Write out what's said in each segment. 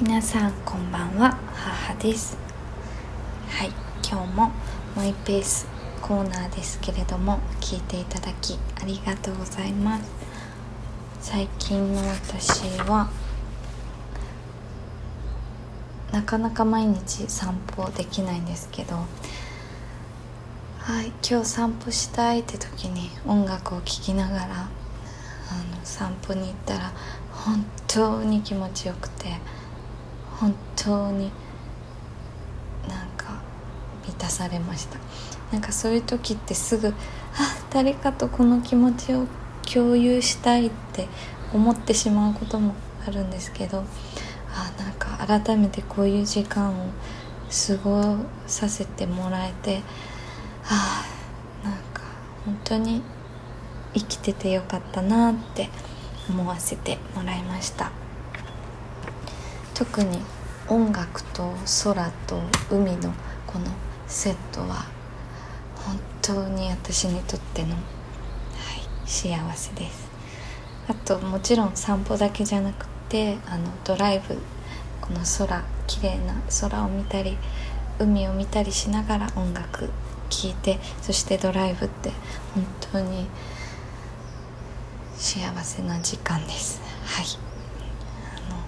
皆さんこんばんは母です。はい今日もマイペースコーナーですけれども聞いていただきありがとうございます。最近の私はなかなか毎日散歩できないんですけどはい今日散歩したいって時に音楽を聴きながらあの散歩に行ったら本当に気持ちよくて本当になんか満たされました。なんかそういう時ってすぐあ誰かとこの気持ちを共有したいって思ってしまうこともあるんですけどあなんか改めてこういう時間を過ごさせてもらえてあなんか本当に生きててよかったなって思わせてもらいました。特に音楽と空と海のこのセットは本当に私にとっての、はい、幸せです。あともちろん散歩だけじゃなくてあのドライブこの空綺麗な空を見たり海を見たりしながら音楽聴いてそしてドライブって本当に幸せな時間です。はいあの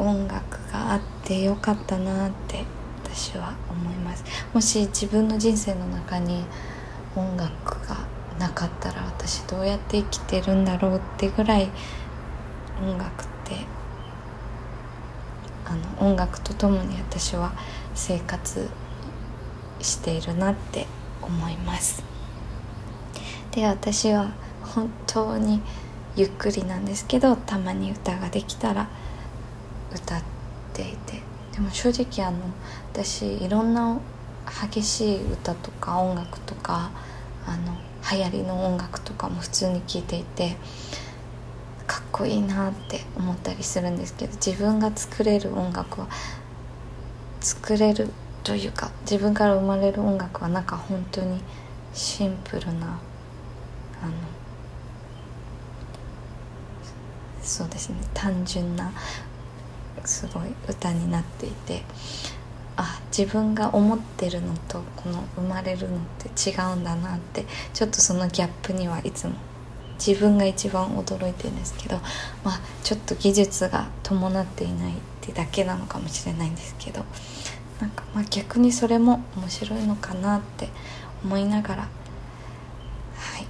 音楽があってよかったなって私は思います。もし自分の人生の中に音楽がなかったら私どうやって生きてるんだろうってぐらい音楽ってあの音楽とともに私は生活しているなって思います。で私は本当にゆっくりなんですけどたまに歌ができたら歌っていて。でも正直あの私いろんな激しい歌とか音楽とかあの流行りの音楽とかも普通に聴いていてかっこいいなって思ったりするんですけど自分が作れる音楽は作れるというか自分から生まれる音楽はなんか本当にシンプルなあのそうですね単純なすごい歌になっていてあ自分が思ってるのとこの生まれるのって違うんだなってちょっとそのギャップにはいつも自分が一番驚いてるんですけどまあちょっと技術が伴っていないってだけなのかもしれないんですけどなんかまあ逆にそれも面白いのかなって思いながらはい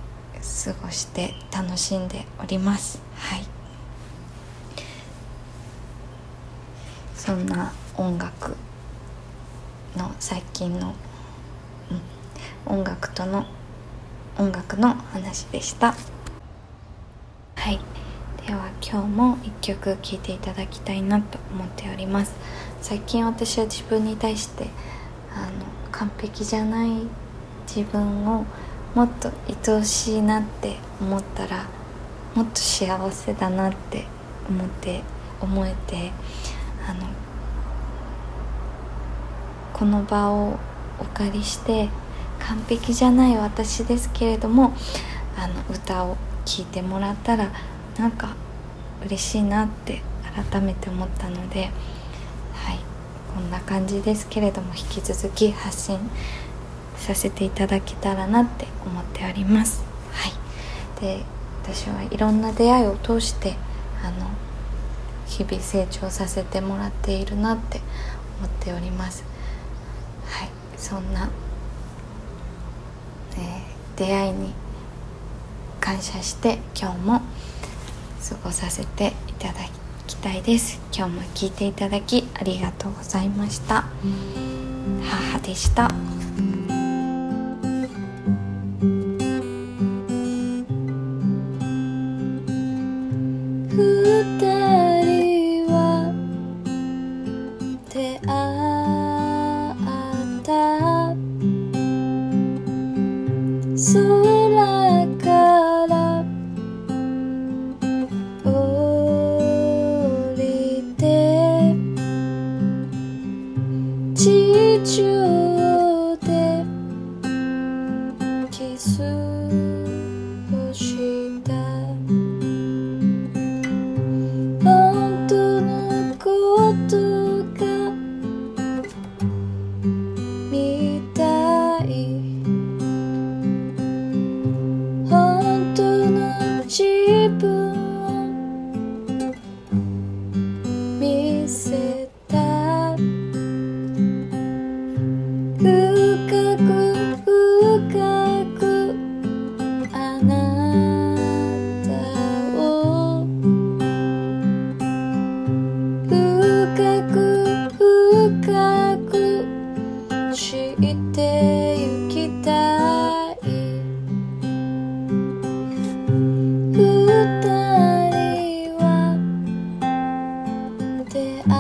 過ごして楽しんでおります。はい。そんな音楽の最近の、うん、音楽との音楽の話でした。はい。では今日も一曲聴いていただきたいなと思っております。最近私は自分に対してあの完璧じゃない自分をもっと愛おしいなって思ったらもっと幸せだなって思って思えてあのこの場をお借りして完璧じゃない私ですけれどもあの歌を聴いてもらったらなんか嬉しいなって改めて思ったのではいこんな感じですけれども引き続き発信させていただけたらなって思っております。はい。で私はいろんな出会いを通してあの日々成長させてもらっているなって思っております。はい。そんな、えー、出会いに感謝して今日も過ごさせていただきたいです。今日も聞いていただきありがとうございました。母でした。地中く深く知いてゆきたい。ふたりは出会